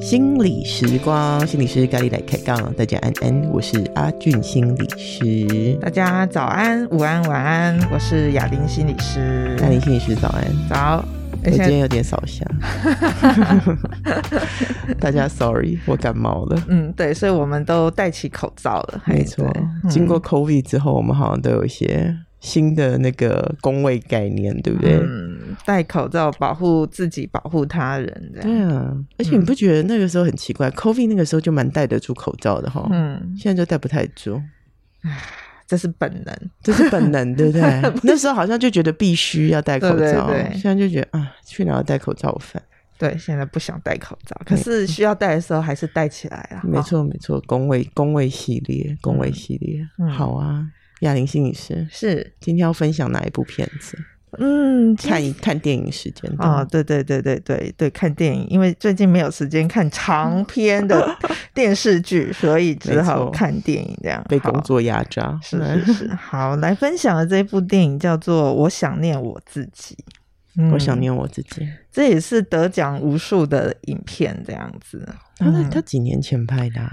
心理时光，心理师咖喱来开杠，大家安安，我是阿俊心理师。大家早安、午安、晚安，我是雅玲心理师。雅玲心理师早安，早。我今天有点少香，大家 sorry，我感冒了。嗯，对，所以我们都戴起口罩了。没错，嗯、经过 COVID 之后，我们好像都有一些。新的那个工位概念，对不对？嗯，戴口罩保护自己，保护他人。对啊，而且你不觉得那个时候很奇怪、嗯、？COVID 那个时候就蛮戴得住口罩的哈。嗯，现在就戴不太住。唉，这是本能，这是本能，对不对？那时候好像就觉得必须要戴口罩，对对对，现在就觉得啊，去哪要戴口罩烦。对，现在不想戴口罩，可是需要戴的时候还是戴起来啊。没错，没错，工位工位系列，工位系列，嗯、好啊。亚玲心理师是今天要分享哪一部片子？嗯，看一看电影时间哦，对对对对对对，看电影，因为最近没有时间看长篇的 电视剧，所以只好看电影这样。被工作压榨，是是是。好，来分享的这一部电影叫做《我想念我自己》，嗯，我想念我自己，这也是得奖无数的影片这样子。他他几年前拍的啊？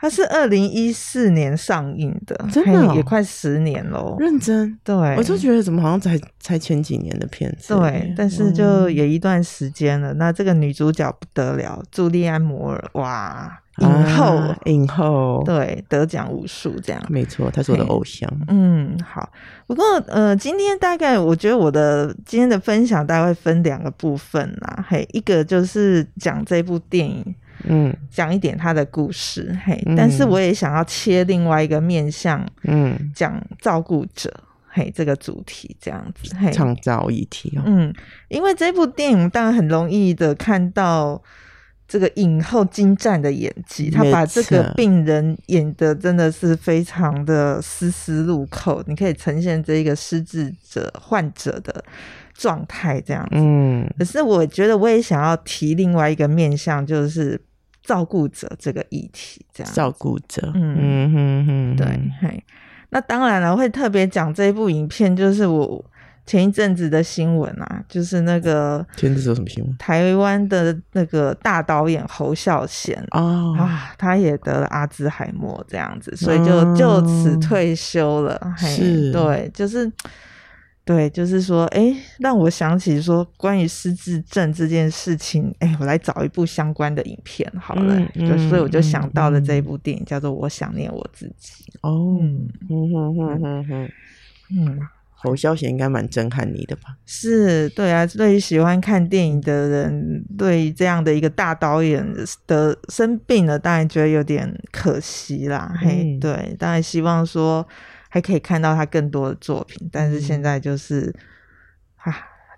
它是二零一四年上映的，真的、哦、也快十年了。认真，对，我就觉得怎么好像才才前几年的片子。对，但是就有一段时间了。嗯、那这个女主角不得了，朱莉安·摩尔，哇，影后，啊、影后，对，得奖无数，这样。没错，她是我的偶像。嗯，好。不过，呃，今天大概我觉得我的今天的分享大概会分两个部分啦。嘿，一个就是讲这部电影。嗯，讲一点他的故事，嘿，嗯、但是我也想要切另外一个面向，嗯，讲照顾者，嘿，这个主题这样子，嘿，创造议题哦，嗯，因为这部电影当然很容易的看到这个影后精湛的演技，他把这个病人演的真的是非常的丝丝入扣，你可以呈现这一个失智者患者的状态这样子，嗯，可是我觉得我也想要提另外一个面向，就是。照顾者这个议题，这样照顾者，嗯。嗯嗯嗯，对，嘿，那当然了，我会特别讲这一部影片，就是我前一阵子的新闻啊，就是那个前阵子有什么新闻？台湾的那个大导演侯孝贤。哦。啊，他也得了阿兹海默这样子，所以就就此退休了，哦、嘿，是。对，就是。对，就是说，哎，让我想起说关于失智症这件事情，哎，我来找一部相关的影片好了，嗯、就所以我就想到了这一部电影，嗯、叫做《我想念我自己》。哦，嗯哼哼哼哼嗯，侯孝贤应该蛮震撼你的吧？是，对啊，对于喜欢看电影的人，对于这样的一个大导演的生病了，当然觉得有点可惜啦。嗯、嘿，对，当然希望说。还可以看到他更多的作品，但是现在就是，啊，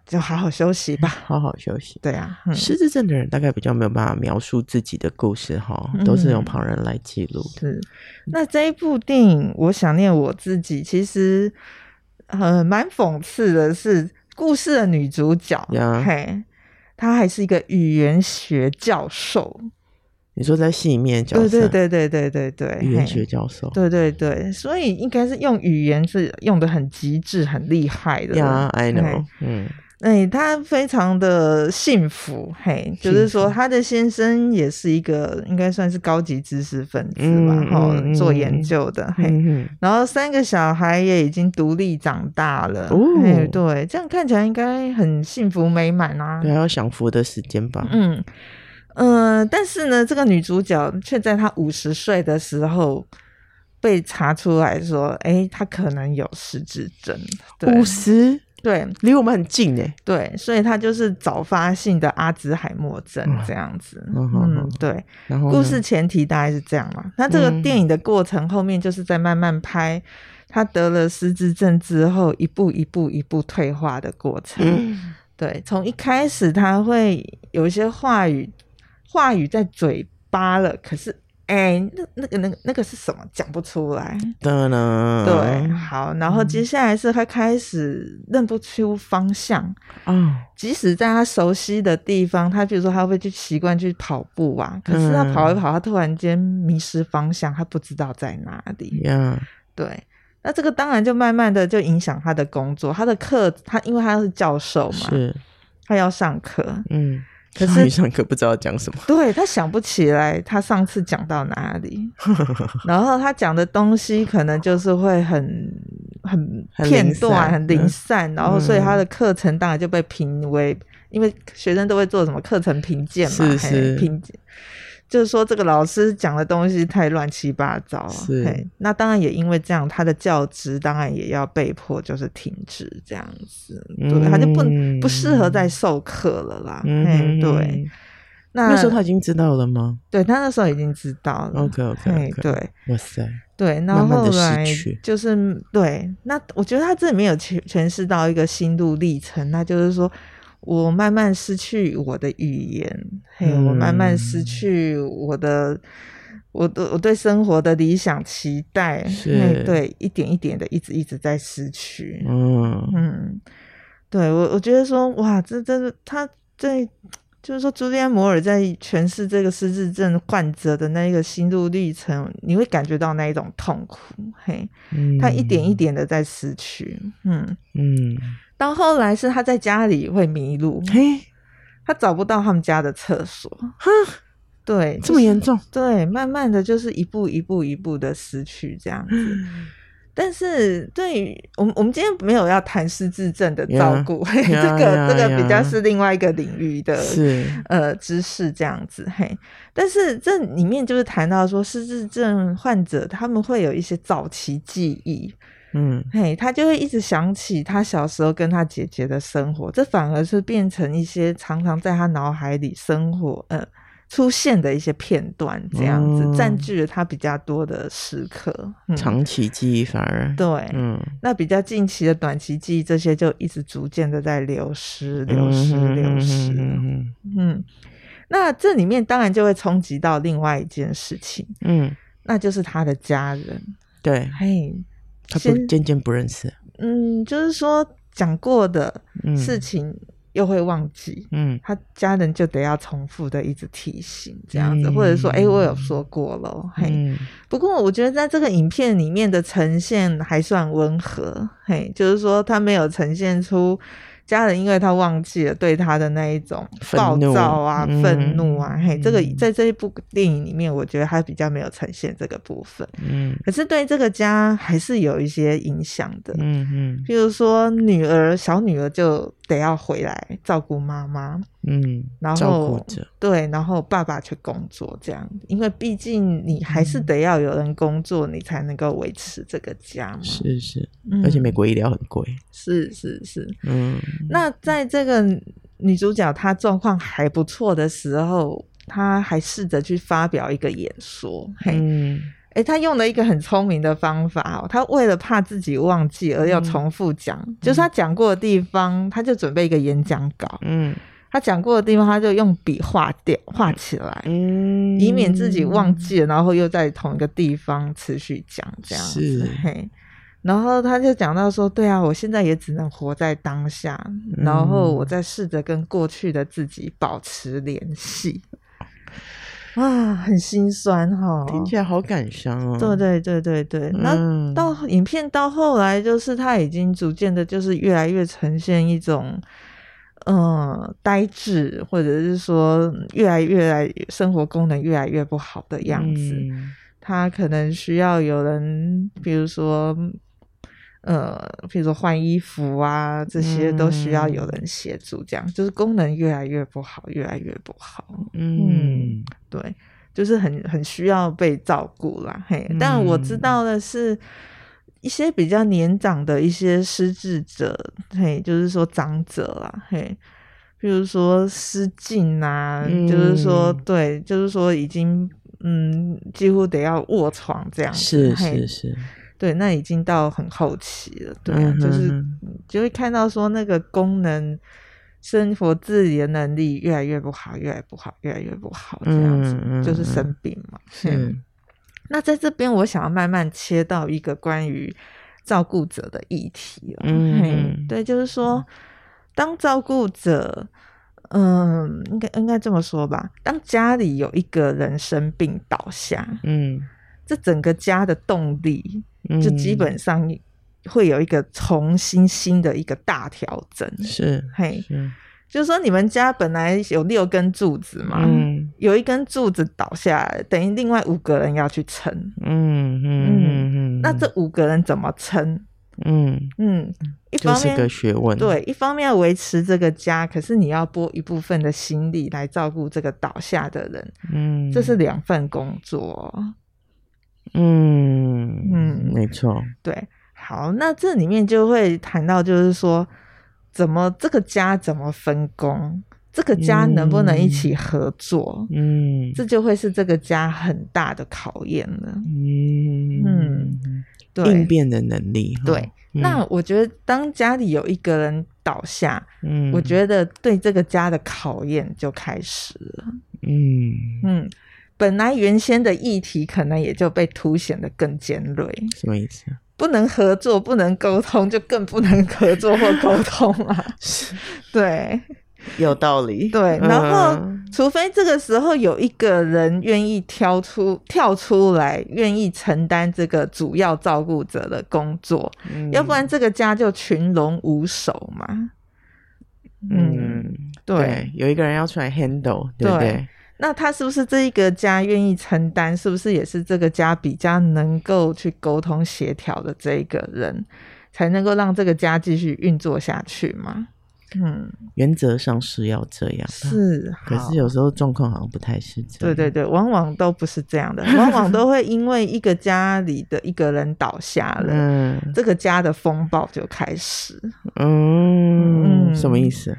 就好好休息吧，好好休息。对啊，嗯、失智症的人大概比较没有办法描述自己的故事哈，都是用旁人来记录的。是，那这一部电影，我想念我自己，其实呃蛮讽刺的是，故事的女主角.嘿，她还是一个语言学教授。你说在戏里面角色，对对对对对对对，语言学教授，对对对，所以应该是用语言是用的很极致、很厉害的。Yeah, I know。嗯，哎，他非常的幸福，嘿，就是说他的先生也是一个应该算是高级知识分子吧，然后做研究的，嘿，然后三个小孩也已经独立长大了，哦，对，这样看起来应该很幸福美满啊。对，还有享福的时间吧。嗯。嗯、呃，但是呢，这个女主角却在她五十岁的时候被查出来说，哎、欸，她可能有失智症。五十，对，离我们很近哎。对，所以她就是早发性的阿兹海默症这样子。嗯，嗯，对。然后，故事前提大概是这样嘛。那这个电影的过程后面就是在慢慢拍她得了失智症之后，一步一步一步退化的过程。嗯、对，从一开始她会有一些话语。话语在嘴巴了，可是哎、欸，那那个那个那个是什么？讲不出来。对，好，然后接下来是他开始认不出方向。嗯，即使在他熟悉的地方，他比如说他会去习惯去跑步啊，可是他跑一跑，他突然间迷失方向，他不知道在哪里。嗯，对。那这个当然就慢慢的就影响他的工作，他的课他因为他是教授嘛，是，他要上课，嗯。可是上课不知道讲什么，对，他想不起来他上次讲到哪里，然后他讲的东西可能就是会很很片段、很零散，然后所以他的课程当然就被评为，因为学生都会做什么课程评鉴嘛，是是。评鉴。就是说，这个老师讲的东西太乱七八糟，是嘿，那当然也因为这样，他的教职当然也要被迫就是停止这样子，对，嗯、他就不不适合再授课了啦。嗯、对。那那时候他已经知道了吗？对，他那时候已经知道了。OK OK. 对，哇塞，对，那后后来就是对，那我觉得他这里面有诠诠释到一个心路历程，那就是说。我慢慢失去我的语言，嘿，我慢慢失去我的，我的我对生活的理想期待，是，对，一点一点的，一直一直在失去。嗯。嗯，对我我觉得说，哇，这真的他在，就是说，朱利安摩尔在诠释这个失智症患者的那一个心路历程，你会感觉到那一种痛苦，嘿，嗯、他一点一点的在失去，嗯。嗯。到后来是他在家里会迷路，嘿，他找不到他们家的厕所，哼，对，这么严重，对，慢慢的就是一步一步一步的失去这样子。但是对于我们，我们今天没有要谈失智症的照顾，这个这个比较是另外一个领域的，是。呃知识这样子，嘿。但是这里面就是谈到说，失智症患者他们会有一些早期记忆。嗯，嘿，他就会一直想起他小时候跟他姐姐的生活，这反而是变成一些常常在他脑海里生活，呃，出现的一些片段，这样子占据了他比较多的时刻。嗯、长期记忆反而对，嗯，那比较近期的短期记忆，这些就一直逐渐的在流失，流失，流失。嗯，嗯，那这里面当然就会冲击到另外一件事情，嗯，那就是他的家人，对，嘿。他不渐渐不认识，嗯，就是说讲过的事情又会忘记，嗯，他家人就得要重复的一直提醒这样子，嗯、或者说，哎、欸，我有说过了，嗯、嘿。不过我觉得在这个影片里面的呈现还算温和，嘿，就是说他没有呈现出。家人因为他忘记了对他的那一种暴躁啊、愤怒，怒啊，嗯、嘿，这个在这一部电影里面，我觉得他比较没有呈现这个部分。嗯，可是对这个家还是有一些影响的。嗯嗯，譬如说女儿，小女儿就得要回来照顾妈妈。嗯，然后对，然后爸爸去工作，这样，因为毕竟你还是得要有人工作，嗯、你才能够维持这个家嘛。是是，嗯、而且美国医疗很贵。是是是，嗯。那在这个女主角她状况还不错的时候，她还试着去发表一个演说。嗯，哎，她用了一个很聪明的方法哦，她为了怕自己忘记而要重复讲，嗯、就是她讲过的地方，她就准备一个演讲稿。嗯。他讲过的地方，他就用笔画掉、画起来，嗯，以免自己忘记了，然后又在同一个地方持续讲这样子。是嘿，然后他就讲到说：“对啊，我现在也只能活在当下，嗯、然后我在试着跟过去的自己保持联系。”啊，很心酸哈，听起来好感伤哦。对对对对对，那、嗯、到影片到后来，就是他已经逐渐的，就是越来越呈现一种。嗯，呆滞，或者是说越来越来生活功能越来越不好的样子，嗯、他可能需要有人，比如说，呃，比如说换衣服啊，这些都需要有人协助，这样、嗯、就是功能越来越不好，越来越不好。嗯，嗯，对，就是很很需要被照顾啦。嘿，嗯、但我知道的是。一些比较年长的一些失智者，嘿，就是说长者啦，嘿，比如说失禁啊，嗯、就是说对，就是说已经嗯，几乎得要卧床这样子，是是。是，对，那已经到很后期了，对、啊，就是就会看到说那个功能、生活自理的能力越来越不好，越来越不好，越来越不好，这样子，嗯、就是生病嘛，是。那在这边，我想要慢慢切到一个关于照顾者的议题了。嗯，对，就是说，当照顾者，嗯，应该应该这么说吧，当家里有一个人生病倒下，嗯，这整个家的动力嗯、就基本上会有一个重新新的一个大调整。是，嘿，是就是说你们家本来有六根柱子嘛，嗯、有一根柱子倒下来，等于另外五个人要去撑。嗯嗯嗯嗯，那这五个人怎么撑？嗯嗯，一方面就是个学问。对，一方面要维持这个家，可是你要拨一部分的心力来照顾这个倒下的人。嗯，这是两份工作。嗯嗯，没错。对，好，那这里面就会谈到，就是说，怎么这个家怎么分工，这个家能不能一起合作？嗯，这就会是这个家很大的考验了。嗯嗯。对应变的能力，对。嗯、那我觉得，当家里有一个人倒下，嗯，我觉得对这个家的考验就开始了。嗯嗯，本来原先的议题可能也就被凸显的更尖锐。什么意思？不能合作，不能沟通，就更不能合作或沟通啊。是对。有道理，对，然后、嗯、除非这个时候有一个人愿意挑出跳出来，愿意承担这个主要照顾者的工作，嗯、要不然这个家就群龙无首嘛。嗯，嗯对，对，有一个人要出来 handle，对不对？对，那他是不是这一个家愿意承担？是不是也是这个家比较能够去沟通协调的这一个人，才能够让这个家继续运作下去嘛？嗯，原则上是要这样，是。可是有时候状况好像不太是这样。对对对，往往都不是这样的，往往都会因为一个家里的一个人倒下了，嗯，这个家的风暴就开始。嗯，嗯，什么意思？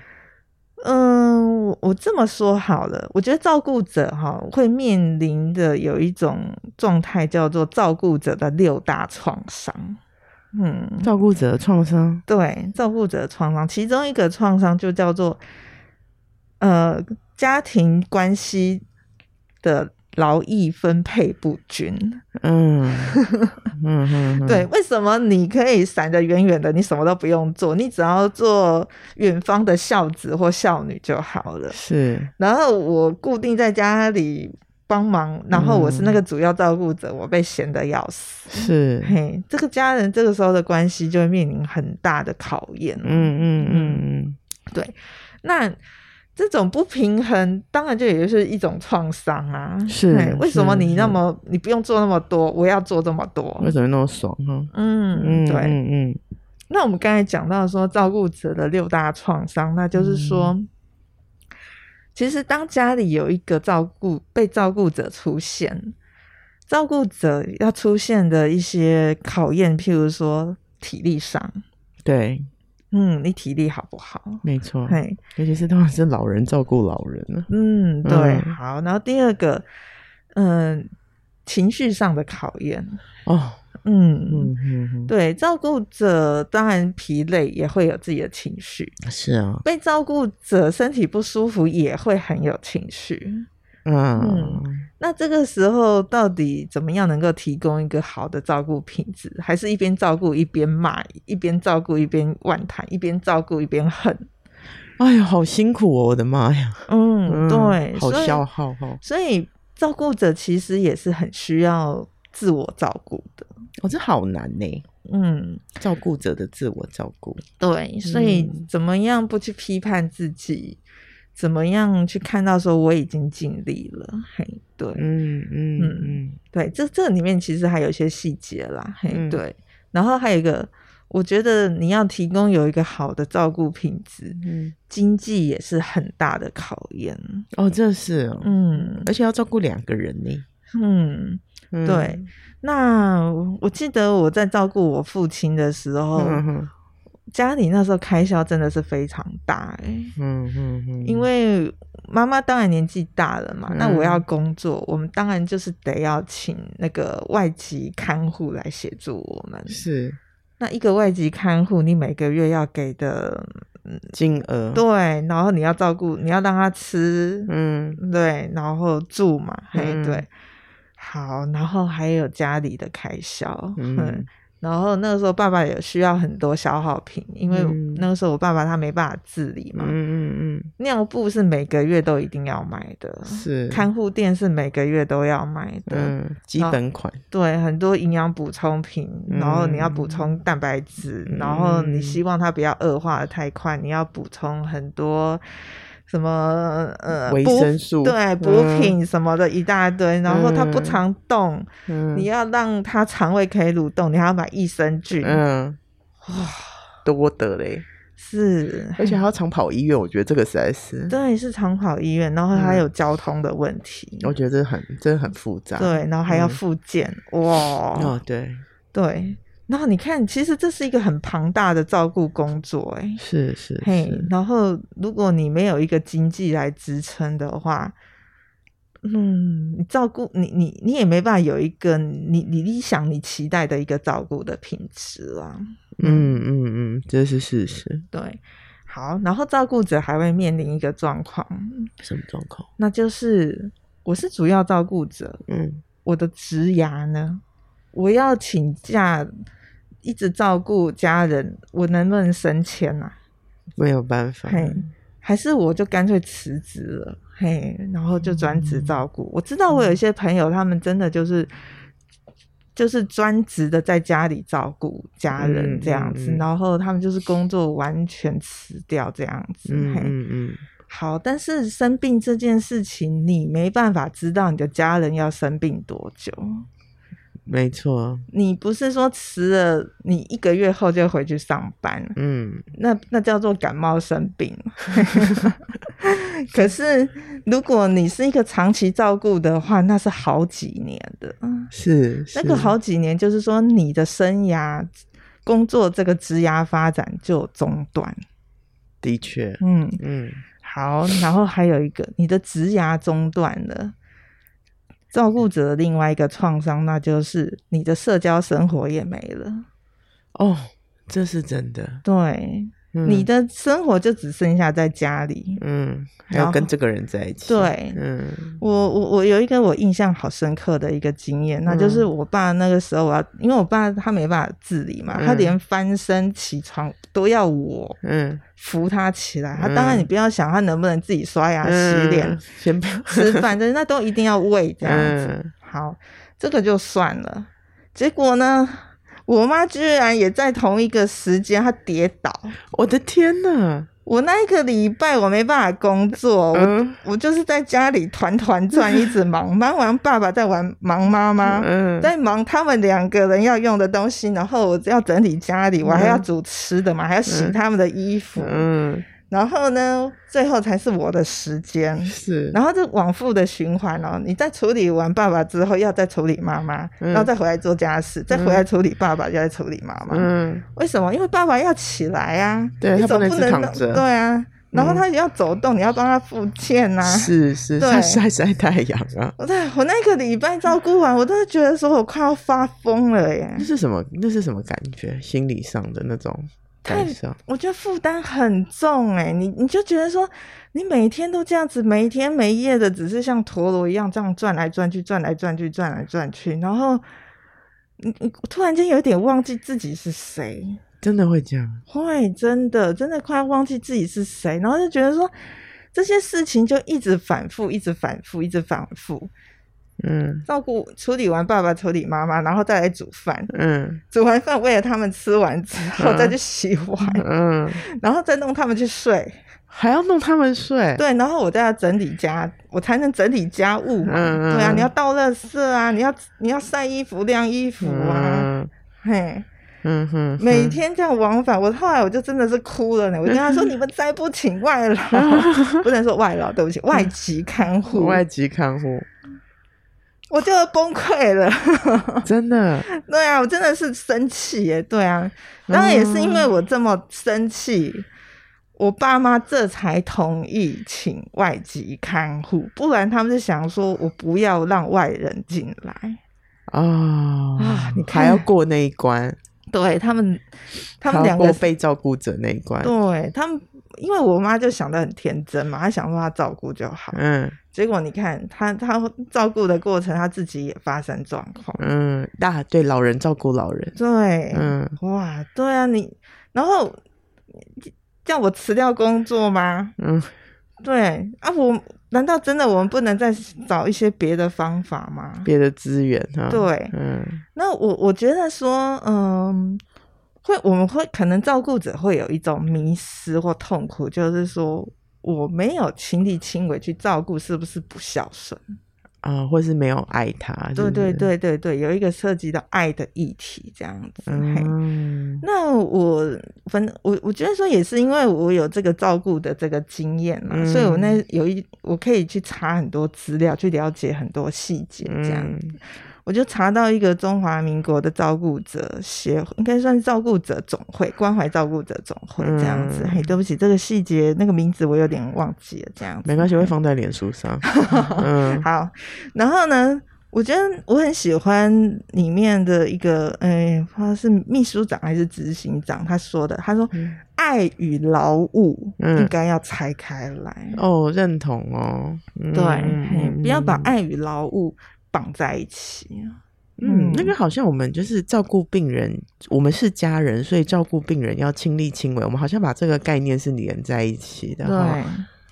嗯，我我这么说好了，我觉得照顾者哈会面临的有一种状态叫做照顾者的六大创伤。嗯，照顾者的创伤，对，照顾者的创伤，其中一个创伤就叫做，呃，家庭关系的劳逸分配不均。嗯 对，为什么你可以闪得远远的，你什么都不用做，你只要做远方的孝子或孝女就好了。是，然后我固定在家里。帮忙，然后我是那个主要照顾者，嗯、我被闲得要死。是，嘿，这个家人这个时候的关系就会面临很大的考验。嗯嗯嗯嗯，对。那这种不平衡，当然就也就是一种创伤啊。是，为什么你那么你不用做那么多，我要做这么多？为什么那么爽？嗯嗯，对，嗯嗯。那我们刚才讲到说照顾者的六大创伤，那就是说。嗯其实，当家里有一个照顾被照顾者出现，照顾者要出现的一些考验，譬如说体力上，对，嗯，你体力好不好？没错，嘿，尤其是当然是老人照顾老人了，嗯，对，嗯、好。然后第二个，嗯、呃，情绪上的考验哦。嗯嗯嗯，对，照顾者当然疲累，也会有自己的情绪。是啊，被照顾者身体不舒服，也会很有情绪。嗯嗯，那这个时候到底怎么样能够提供一个好的照顾品质？还是一边照顾一边骂，一边照顾一边万谈，一边照顾一边恨？哎呀，好辛苦哦！我的妈呀，嗯，对，好消耗哦。所以照顾者其实也是很需要自我照顾的。我哦，这好难呢。嗯，照顾者的自我照顾，对，所以怎么样不去批判自己，嗯、怎么样去看到说我已经尽力了？嘿，对，嗯嗯嗯嗯，对，这这里面其实还有一些细节啦，嘿，嗯、对，然后还有一个，我觉得你要提供有一个好的照顾品质，嗯，经济也是很大的考验。哦，这是、哦，嗯，而且要照顾两个人呢，嗯。嗯、对，那我记得我在照顾我父亲的时候，家里那时候开销真的是非常大哎、欸，嗯嗯嗯，因为妈妈当然年纪大了嘛，嗯、那我要工作，我们当然就是得要请那个外籍看护来协助我们。是，那一个外籍看护，你每个月要给的金额，对，然后你要照顾，你要让他吃，嗯，对，然后住嘛，嘿，对。好，然后还有家里的开销，嗯，然后那个时候爸爸也需要很多消耗品，因为那个时候我爸爸他没办法自理嘛。嗯嗯嗯。尿布是每个月都一定要买的，是看护垫是每个月都要买的，嗯，基本款。对，很多营养补充品，然后你要补充蛋白质，嗯、然后你希望它不要恶化的太快，你要补充很多。什么呃维生素对补品什么的一大堆，嗯、然后它不常动，嗯、你要让它肠胃可以蠕动，你还要买益生菌，嗯，哇，多得嘞，是，而且还要常跑医院，我觉得这个实在是，对，是常跑医院，然后还有交通的问题，嗯、我觉得这很真的很复杂，对，然后还要复健，嗯、哇，哦，对。对。然后你看，其实这是一个很庞大的照顾工作，哎，是是，嘿。Hey, 然后，如果你没有一个经济来支撑的话，嗯，你照顾你你你也没办法有一个你你理想你期待的一个照顾的品质啊。嗯嗯嗯，这是事实。对，好，然后照顾者还会面临一个状况，什么状况？那就是我是主要照顾者，嗯，我的职涯呢，我要请假。一直照顾家人，我能不能升迁啊？没有办法，嘿，还是我就干脆辞职了，嘿，然后就专职照顾。嗯、我知道我有一些朋友，他们真的就是、嗯、就是专职的在家里照顾家人这样子，嗯嗯嗯、然后他们就是工作完全辞掉这样子，嗯嗯嗯。好，但是生病这件事情，你没办法知道你的家人要生病多久。没错，你不是说辞了，你一个月后就回去上班，嗯，那那叫做感冒生病。可是如果你是一个长期照顾的话，那是好几年的，是，是。那个好几年，就是说你的生涯、工作这个职涯发展就中断。的确，嗯。嗯，好，然后还有一个，你的职涯中断了。照顾者的另外一个创伤，那就是你的社交生活也没了。哦，这是真的。对。嗯、你的生活就只剩下在家里，嗯，还要跟这个人在一起。对，嗯，我我我有一个我印象好深刻的一个经验，嗯、那就是我爸那个时候，我要因为我爸他没办法自理嘛，嗯、他连翻身起床都要我，嗯，扶他起来。嗯、他当然你不要想他能不能自己刷牙洗脸、嗯、先不吃饭，的那都一定要喂这样子。嗯、好，这个就算了。结果呢？我妈居然也在同一个时间，她跌倒。我的天呐！我那一个礼拜我没办法工作，嗯、我我就是在家里团团转，一直忙，忙完爸爸在玩，忙妈妈，嗯、在忙他们两个人要用的东西，然后我要整理家里，我还要煮吃的嘛，嗯、还要洗他们的衣服。嗯。嗯然后呢，最后才是我的时间。是，然后这往复的循环哦。你在处理完爸爸之后，要再处理妈妈，嗯、然后再回来做家事，再回来处理爸爸，又再处理妈妈。嗯，为什么？因为爸爸要起来啊，对，你总不能，躺着。对啊，然后他也要走动，嗯、你要帮他复健呐。是是，对他晒晒太阳啊。我在我那个礼拜照顾完，我都是觉得说我快要发疯了耶。那是什么？那是什么感觉？心理上的那种。太，我觉得负担很重哎，你你就觉得说，你每天都这样子，没天没夜的，只是像陀螺一样这样转来转去，转来转去，转来转去，然后你你突然间有点忘记自己是谁，真的会这样？会，真的真的快要忘记自己是谁，然后就觉得说，这些事情就一直反复，一直反复，一直反复。嗯，照顾处理完爸爸，处理妈妈，然后再来煮饭。嗯，煮完饭喂了他们吃完之后，再去洗碗。嗯，然后再弄他们去睡，还要弄他们睡。对，然后我再要整理家，我才能整理家务嘛。嗯，对啊，你要倒垃圾啊，你要你要晒衣服、晾衣服啊。嘿，嗯哼，每天这样往返，我后来我就真的是哭了呢。我跟他说：“ 你们再不请外劳，不能说外劳，对不起，外籍看护，外籍看护。”我就崩溃了，真的。对啊，我真的是生气耶。对啊，当然也是因为我这么生气，嗯、我爸妈这才同意请外籍看护，不然他们是想说我不要让外人进来哦啊，你看还要过那一关。对他们，他们两个被照顾者那一关。对他们，因为我妈就想得很天真嘛，她想说她照顾就好。嗯。结果你看她她照顾的过程，她自己也发生状况。嗯，大对老人照顾老人，对，嗯，哇，对啊，你然后叫我辞掉工作吗？嗯，对啊，我难道真的我们不能再找一些别的方法吗？别的资源哈？对，嗯，那我我觉得说，嗯，会我们会可能照顾者会有一种迷失或痛苦，就是说。我没有亲力亲为去照顾，是不是不孝顺啊？或是没有爱他？对对对对对，有一个涉及到爱的议题，这样子。嗯，那我反正我我觉得说也是因为我有这个照顾的这个经验嘛，嗯、所以我那有一我可以去查很多资料，去了解很多细节，这样子。嗯我就查到一个中华民国的照顾者协会，应该算是照顾者总会，关怀照顾者总会这样子。嗯、嘿，对不起，这个细节那个名字我有点忘记了，这样子。没关系，会放在脸书上。嗯，好。然后呢，我觉得我很喜欢里面的一个，哎、欸，不知道是秘书长还是执行长，他说的，他说，嗯、爱与劳务应该要拆开来。哦，认同哦。嗯、对，不要把爱与劳务。绑在一起，嗯，那个好像我们就是照顾病人，我们是家人，所以照顾病人要亲力亲为。我们好像把这个概念是连在一起的，对，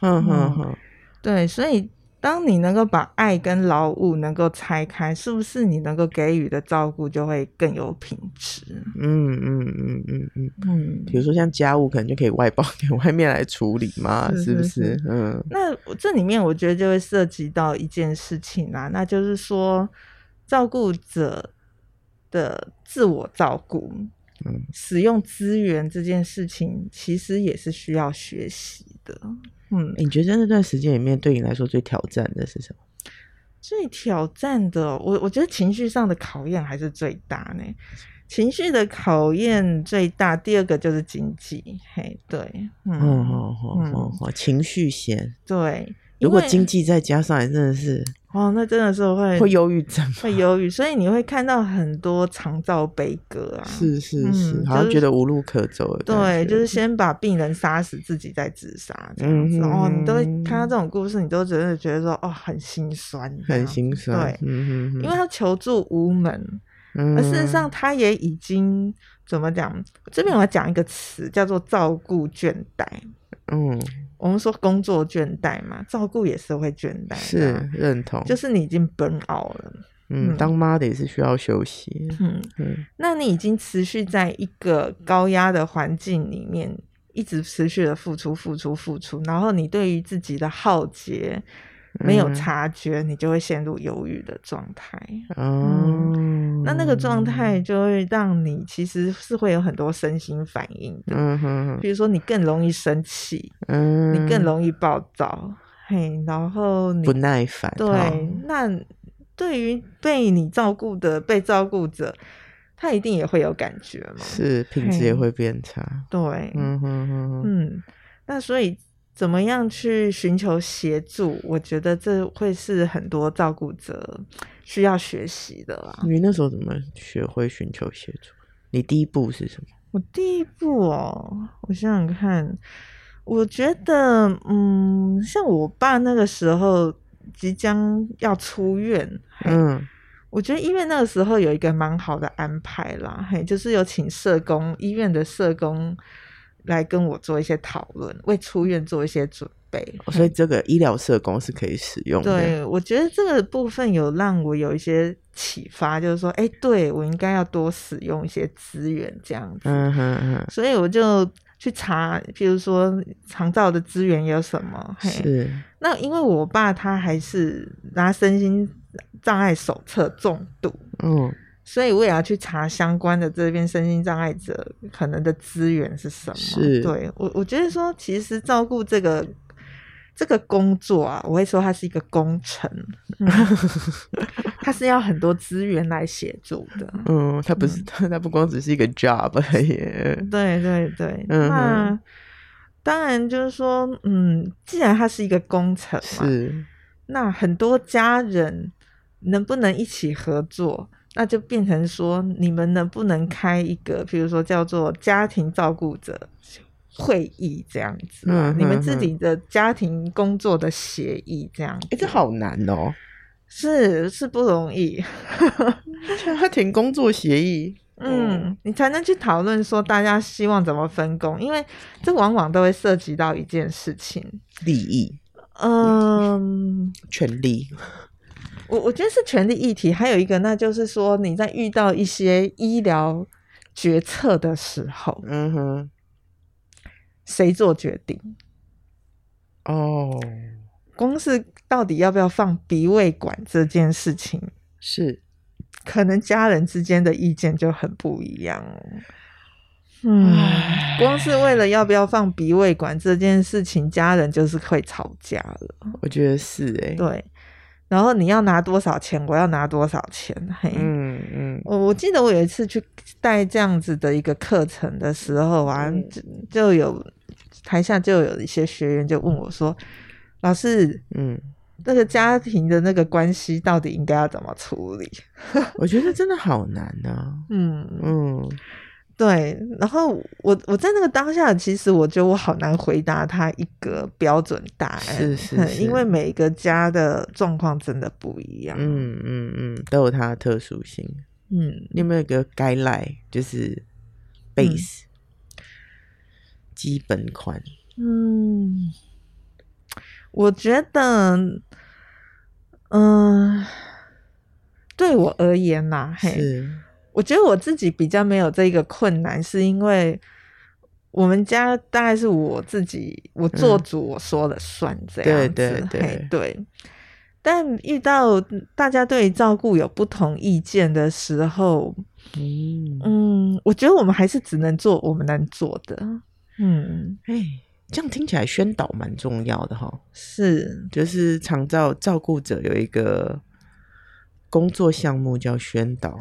嗯哼哼，对，所以当你能够把爱跟劳务能够拆开，是不是你能够给予的照顾就会更有品质？嗯嗯嗯嗯嗯嗯，比如说像家务，可能就可以外包给外面来处理嘛，是不是？嗯，那这里面我觉得就会涉及到一件事情啦，那就是说照顾者的自我照顾，嗯，使用资源这件事情，其实也是需要学习的。嗯，你觉得那段时间里面对你来说最挑战的是什么？最挑战的，我我觉得情绪上的考验还是最大呢。情绪的考验最大，第二个就是经济。嘿，对，嗯，好好好，情绪先对。如果经济再加上来，真的是哦，那真的是会会忧郁症，会忧郁，所以你会看到很多长照悲歌啊，是是是，好像觉得无路可走。对，就是先把病人杀死，自己再自杀这样子。哦，你都会看到这种故事，你都真的觉得说，哦，很心酸，很心酸。对，因为他求助无门，而事实上他也已经怎么讲？这边我要讲一个词，叫做照顾倦怠。嗯。我们说工作倦怠嘛，照顾也是会倦怠，是认同，就是你已经 burn out 了。嗯，嗯当妈的也是需要休息。嗯嗯，嗯那你已经持续在一个高压的环境里面，一直持续的付出、付出、付出，然后你对于自己的浩劫没有察觉，嗯、你就会陷入忧郁的状态。哦、嗯，那那个状态就会让你其实是会有很多身心反应的。嗯哼哼，比如说你更容易生气，嗯，你更容易暴躁，嘿，然后你不耐烦。对，哦、那对于被你照顾的被照顾者，他一定也会有感觉嘛？是，品质也会变差。对，嗯哼哼哼，嗯，那所以。怎么样去寻求协助？我觉得这会是很多照顾者需要学习的啦。你那时候怎么学会寻求协助？你第一步是什么？我第一步哦，我想想看，我觉得，嗯，像我爸那个时候即将要出院，嗯，我觉得医院那个时候有一个蛮好的安排啦，嘿，就是有请社工，医院的社工。来跟我做一些讨论，为出院做一些准备。哦，所以这个医疗社工是可以使用的。对，我觉得这个部分有让我有一些启发，就是说，哎，对，我应该要多使用一些资源，这样子。嗯哼哼。所以我就去查，譬如说长照的资源有什么。是。那因为我爸他还是拿身心障碍手册重度。嗯。所以我也要去查相关的这边身心障碍者可能的资源是什么？是对我，我觉得说，其实照顾这个这个工作啊，我会说它是一个工程，嗯、它是要很多资源来协助的。嗯，它不是，它、嗯、不光只是一个 job 而已。对对对，嗯、那当然就是说，嗯，既然它是一个工程嘛，是那很多家人能不能一起合作？那就变成说，你们能不能开一个，比如说叫做家庭照顾者会议这样子，嗯，你们自己的家庭工作的协议这样子，哎、欸，这好难哦，是是不容易，家庭工作协议，嗯，你才能去讨论说大家希望怎么分工，因为这往往都会涉及到一件事情，利益，嗯，权利，我我觉得是权利议题，还有一个那就是说你在遇到一些医疗决策的时候，嗯哼。谁做决定？哦，光是到底要不要放鼻胃管这件事情，是可能家人之间的意见就很不一样。嗯，光是为了要不要放鼻胃管这件事情，家人就是会吵架了。我觉得是哎、欸，对。然后你要拿多少钱？我要拿多少钱？嘿，嗯嗯，我我记得我有一次去带这样子的一个课程的时候啊，嗯、就就有。台下就有一些学员就问我说：“老师，嗯，那个家庭的那个关系到底应该要怎么处理？” 我觉得真的好难啊。嗯嗯，对。然后我我在那个当下，其实我觉得我好难回答他一个标准答案，是 是是，因为每个家的状况真的不一样。嗯嗯嗯，都有它的特殊性。嗯，你有没有一个 guideline，就是 base？、嗯基本款，嗯，我觉得，嗯、呃，对我而言呐，嘿，我觉得我自己比较没有这个困难，是因为我们家大概是我自己，我做主，我说了算这样子，嗯、对对对对。但遇到大家对照顾有不同意见的时候，嗯嗯，我觉得我们还是只能做我们能做的。嗯，哎，这样听起来宣导蛮重要的哈。是，就是长照照顾者有一个工作项目叫宣导，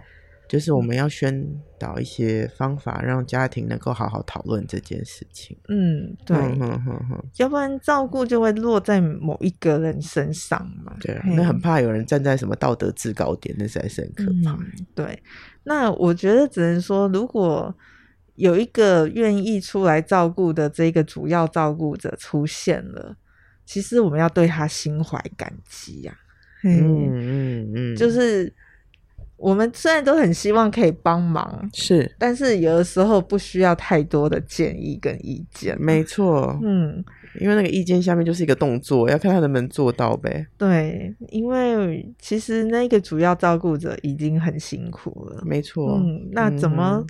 就是我们要宣导一些方法，让家庭能够好好讨论这件事情。嗯，对，嗯嗯嗯，要不然照顾就会落在某一个人身上嘛。对，那很怕有人站在什么道德制高点，那实在是很可怕。嗯，对，那我觉得只能说，如果。有一个愿意出来照顾的这个主要照顾者出现了，其实我们要对他心怀感激呀、啊。嗯嗯嗯，就是我们虽然都很希望可以帮忙，是，但是有的时候不需要太多的建议跟意见。没错，嗯，因为那个意见下面就是一个动作，要看他能不能做到呗。对，因为其实那个主要照顾者已经很辛苦了。没错，嗯，那怎么？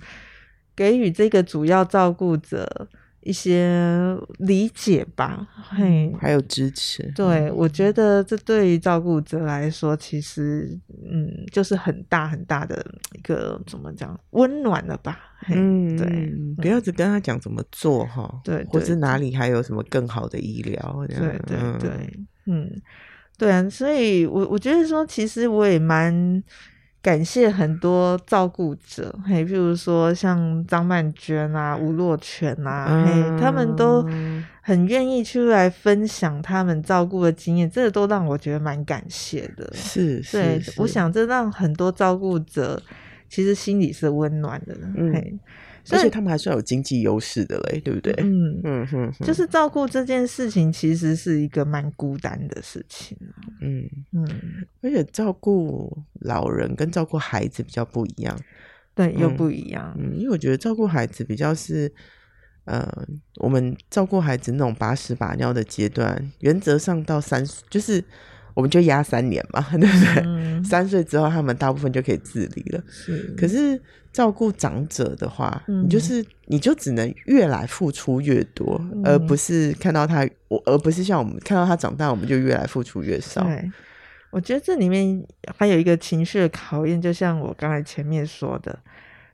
给予这个主要照顾者一些理解吧，嘿，还有支持。对，我觉得这对于照顾者来说，其实嗯，就是很大很大的一个怎么讲，温暖了吧？嗯，对，不要只跟他讲怎么做哈，对，或是哪里还有什么更好的医疗，对对对，嗯，对啊，所以我我觉得说，其实我也蛮。感谢很多照顾者，嘿，譬如说像张曼娟啊、吴若权啊，嗯、嘿，他们都很愿意出来分享他们照顾的经验，这个都让我觉得蛮感谢的。是，对，是是我想这让很多照顾者其实心里是温暖的，嗯、嘿。而且他们还算有经济优势的嘞，对不对？嗯嗯嗯，就是照顾这件事情，其实是一个蛮孤单的事情。嗯嗯，而且照顾老人跟照顾孩子比较不一样，对，又不一样。嗯，因为我觉得照顾孩子比较是，呃，我们照顾孩子那种把屎把尿的阶段，原则上到三岁就是。我们就压三年嘛，对不对？嗯、三岁之后，他们大部分就可以自理了。是，可是照顾长者的话，嗯、你就是你就只能越来付出越多，嗯、而不是看到他，我而不是像我们看到他长大，我们就越来付出越少。对，我觉得这里面还有一个情绪的考验，就像我刚才前面说的，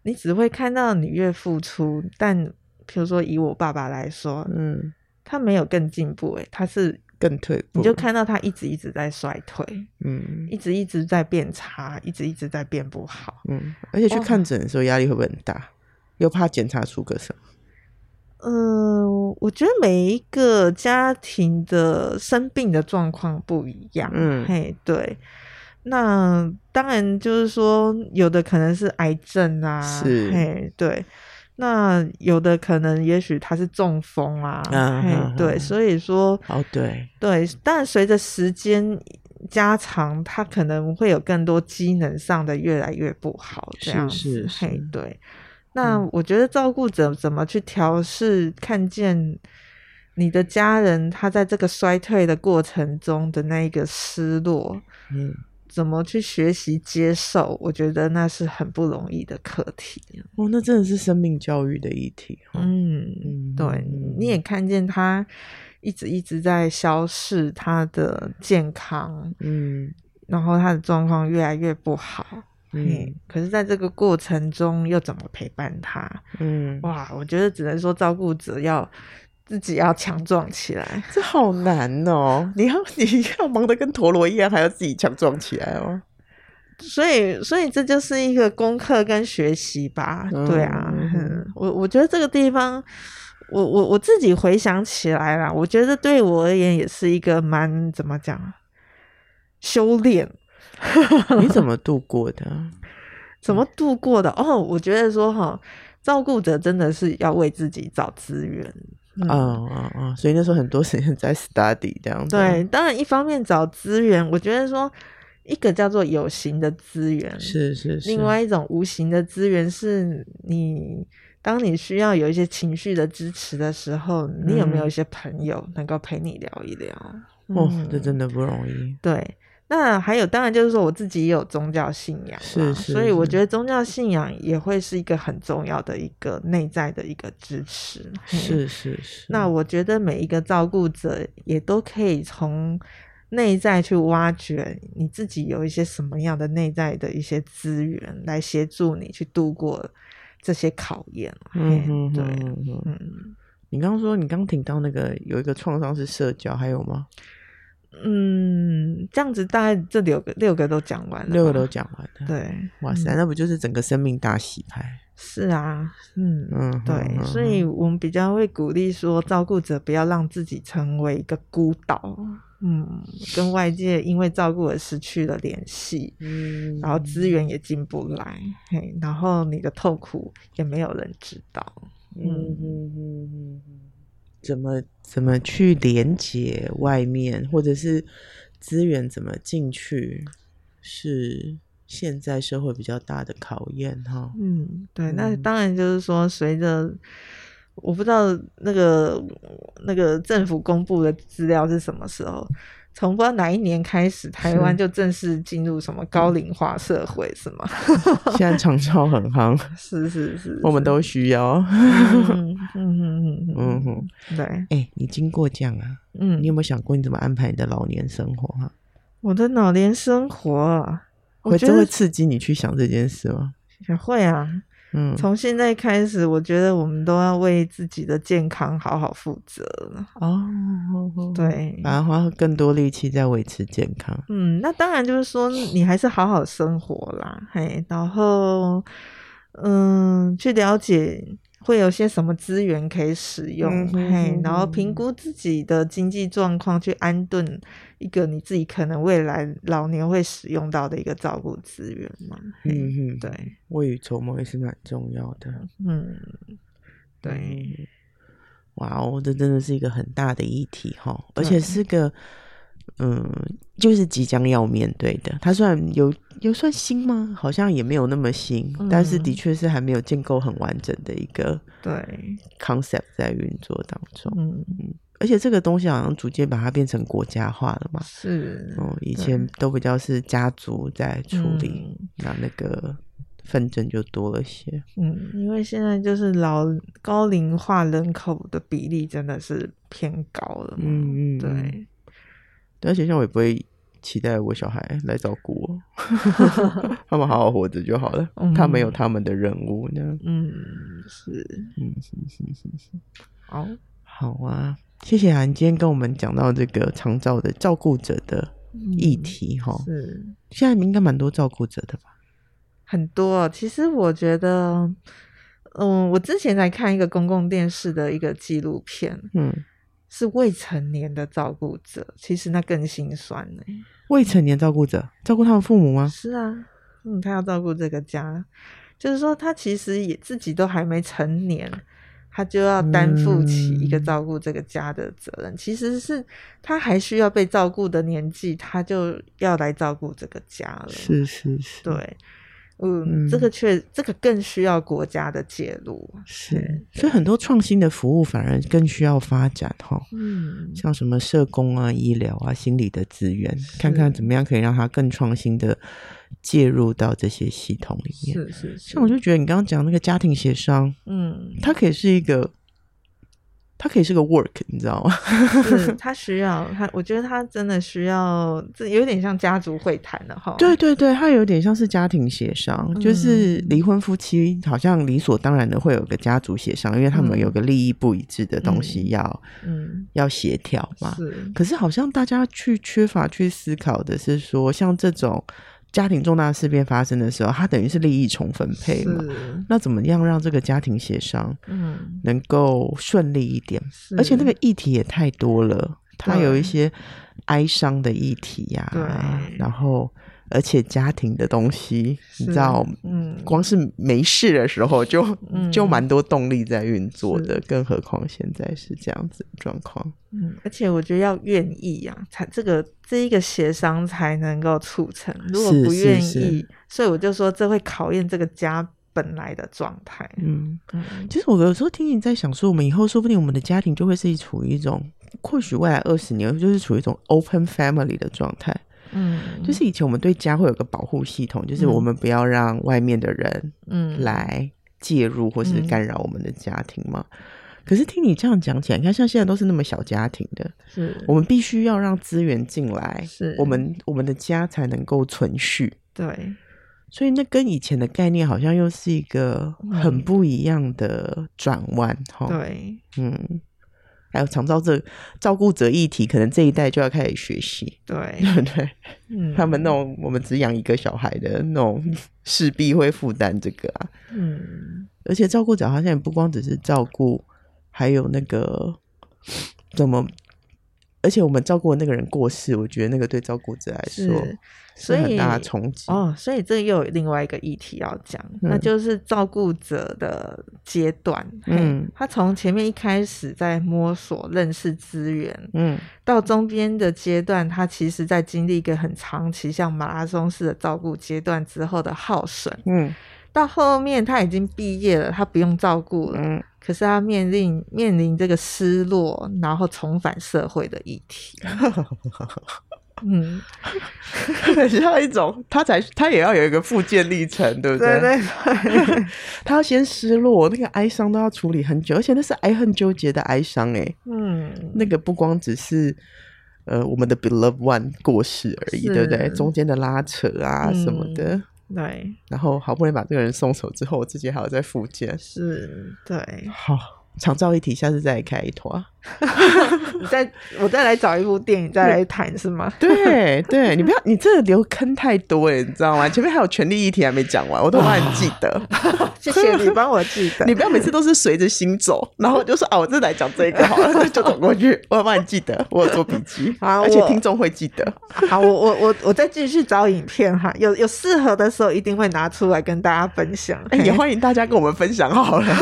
你只会看到你越付出，但比如说以我爸爸来说，嗯，他没有更进步，诶，他是。更退步，你就看到他一直一直在衰退，嗯，一直一直在变差，一直一直在变不好，嗯，而且去看诊的时候压力会不会很大？哦、又怕检查出个什么？嗯、呃，我觉得每一个家庭的生病的状况不一样，嗯，嘿，对，那当然就是说，有的可能是癌症啊，是，嘿，对。那有的可能，也许他是中风啊，对，所以说，哦，对，对，但随着时间加长，他可能会有更多机能上的越来越不好，这样子，嘿，对。那我觉得照顾者怎么去调试，看见你的家人他在这个衰退的过程中的那一个失落，嗯。怎么去学习接受？我觉得那是很不容易的课题。哦，那真的是生命教育的议题。嗯，嗯对，你也看见他一直一直在消逝他的健康，嗯，然后他的状况越来越不好，嗯，可是在这个过程中又怎么陪伴他？嗯，哇，我觉得只能说照顾者要。自己要强壮起来，这好难哦！你要你要忙得跟陀螺一样，还要自己强壮起来哦。所以，所以这就是一个功课跟学习吧。嗯、对啊，嗯、我我觉得这个地方，我我我自己回想起来啦，我觉得对我而言也是一个蛮怎么讲修炼。你怎么度过的？怎么度过的？哦，我觉得说哈，照顾者真的是要为自己找资源。嗯嗯嗯，所以那时候很多时间在 study 这样子。对，当然一方面找资源，我觉得说一个叫做有形的资源，是是是。另外一种无形的资源是你，当你需要有一些情绪的支持的时候，你有没有一些朋友能够陪你聊一聊？哦，嗯、这真的不容易。对。那还有，当然就是说，我自己也有宗教信仰，是是，所以我觉得宗教信仰也会是一个很重要的一个内在的一个支持。是是是。那我觉得每一个照顾者也都可以从内在去挖掘你自己有一些什么样的内在的一些资源，来协助你去度过这些考验。嗯，对，嗯。你刚刚说你刚听到那个有一个创伤是社交，还有吗？嗯，这样子大概这六个六个都讲完了，六个都讲完了。对，哇塞，嗯、那不就是整个生命大洗牌？是啊，嗯嗯，对，嗯、所以我们比较会鼓励说，照顾者不要让自己成为一个孤岛，嗯，跟外界因为照顾而失去了联系，嗯，然后资源也进不来，嘿，然后你的痛苦也没有人知道，嗯嗯嗯嗯。怎么怎么去连接外面，或者是资源怎么进去，是现在社会比较大的考验哈。嗯，对，那当然就是说，随着我不知道那个那个政府公布的资料是什么时候。从不知道哪一年开始，台湾就正式进入什么高龄化社会，是吗？现在长照很夯，是是是，我们都需要。嗯嗯嗯嗯嗯，对。哎，你经过这样啊？嗯，你有没有想过你怎么安排你的老年生活啊？我的老年生活，会真会刺激你去想这件事吗？也会啊。嗯，从现在开始，我觉得我们都要为自己的健康好好负责了。哦，对，反而花更多力气在维持健康。嗯，那当然就是说，你还是好好生活啦，嘿，然后，嗯，去了解。会有些什么资源可以使用？嗯、哼嘿，然后评估自己的经济状况，去安顿一个你自己可能未来老年会使用到的一个照顾资源嘛。嗯哼，对，未雨绸缪也是蛮重要的。嗯，对。哇哦，这真的是一个很大的议题哈，而且是个。嗯，就是即将要面对的。它算有有算新吗？好像也没有那么新，嗯、但是的确是还没有建构很完整的一个对 concept 在运作当中。嗯嗯，而且这个东西好像逐渐把它变成国家化了嘛。是，嗯，以前都比较是家族在处理，嗯、那那个纷争就多了些。嗯，因为现在就是老高龄化人口的比例真的是偏高了。嗯嗯，对。而且像我也不会期待我小孩来照顾我，他们好好活着就好了。嗯、他们有他们的任务呢。嗯，是，嗯好，好啊，谢谢啊，你今天跟我们讲到这个长照的照顾者的议题哈。嗯、是，现在应该蛮多照顾者的吧？很多。其实我觉得，嗯，我之前在看一个公共电视的一个纪录片，嗯。是未成年的照顾者，其实那更心酸呢。未成年照顾者照顾他们父母吗？是啊，嗯，他要照顾这个家，就是说他其实也自己都还没成年。他就要担负起一个照顾这个家的责任，嗯、其实是他还需要被照顾的年纪，他就要来照顾这个家了。是是是，对，嗯，嗯这个确这个更需要国家的介入。是，所以很多创新的服务反而更需要发展哈。嗯，像什么社工啊、医疗啊、心理的资源，看看怎么样可以让他更创新的。介入到这些系统里面，是是是。像我就觉得你刚刚讲那个家庭协商，嗯，它可以是一个，它可以是个 work，你知道吗？是，它需要他，我觉得他真的需要，这有点像家族会谈的哈。对对对，他有点像是家庭协商，嗯、就是离婚夫妻好像理所当然的会有个家族协商，因为他们有个利益不一致的东西要，嗯，要协调嘛。是。可是好像大家去缺乏去思考的是说，像这种。家庭重大事变发生的时候，他等于是利益重分配嘛？那怎么样让这个家庭协商，嗯，能够顺利一点？而且那个议题也太多了，他有一些哀伤的议题呀，对，然后。而且家庭的东西，你知道，嗯，光是没事的时候就、嗯、就蛮多动力在运作的，更何况现在是这样子的状况。嗯，而且我觉得要愿意啊，才这个这一个协商才能够促成。如果不愿意，所以我就说这会考验这个家本来的状态。嗯嗯，其实我有时候听你在想说，我们以后说不定我们的家庭就会是处于一种，或许未来二十年就是处于一种 open family 的状态。嗯，就是以前我们对家会有个保护系统，就是我们不要让外面的人嗯。来介入或是干扰我们的家庭嘛。嗯、可是听你这样讲起来，你看像现在都是那么小家庭的，是。我们必须要让资源进来，是。我们我们的家才能够存续。对，所以那跟以前的概念好像又是一个很不一样的转弯哈。对，嗯。还有长照这照顾者议题，可能这一代就要开始学习，对 对？嗯，他们那种我们只养一个小孩的那种，势必会负担这个啊。嗯，而且照顾者好像也不光只是照顾，还有那个怎么？而且我们照顾的那个人过世，我觉得那个对照顾者来说。所以很大的冲击哦，所以这又有另外一个议题要讲，嗯、那就是照顾者的阶段。嗯，他从前面一开始在摸索、认识资源，嗯，到中间的阶段，他其实在经历一个很长期像马拉松式的照顾阶段之后的耗损。嗯，到后面他已经毕业了，他不用照顾了，嗯，可是他面临面临这个失落，然后重返社会的议题。嗯，很像一种，他才他也要有一个复健历程，对不对？对对对，他要先失落，那个哀伤都要处理很久，而且那是爱恨纠结的哀伤，哎，嗯，那个不光只是呃我们的 beloved one 过世而已，是对不对？中间的拉扯啊什么的，嗯、对，然后好不容易把这个人送走之后，我自己还要再复健，是，对，好，长照一题，下次再来开一坨。你再我再来找一部电影再来谈是吗？对对，你不要 你这留坑太多了，你知道吗？前面还有权利议题还没讲完，我都帮你记得。谢谢你帮我记得。你不要每次都是随着心走，然后就说啊，我这来讲这个好了，就走过去。我要帮你记得，我有做笔记，而且听众会记得。好，我我我我再继续找影片哈，有有适合的时候一定会拿出来跟大家分享。也欢迎大家跟我们分享好了。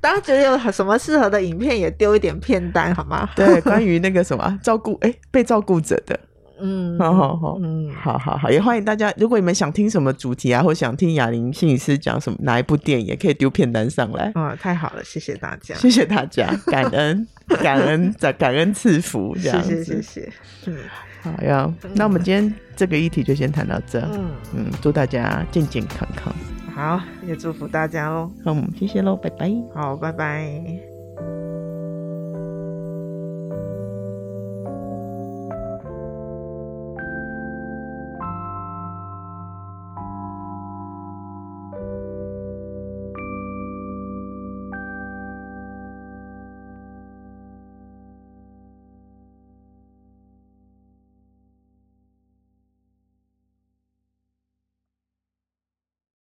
大家觉得有什么适合的影片，也丢一点。片单好吗？对，关于那个什么照顾，哎、欸，被照顾者的，嗯，好好好，嗯，好好好，也欢迎大家，如果你们想听什么主题啊，或想听哑铃心理师讲什么哪一部电影，也可以丢片单上来。啊、哦，太好了，谢谢大家，谢谢大家，感恩 感恩在感恩赐福，这样子，谢谢谢谢，嗯，好呀，那我们今天这个议题就先谈到这，嗯。嗯，祝大家健健康康，好，也祝福大家喽，嗯，谢谢喽，拜拜，好，拜拜。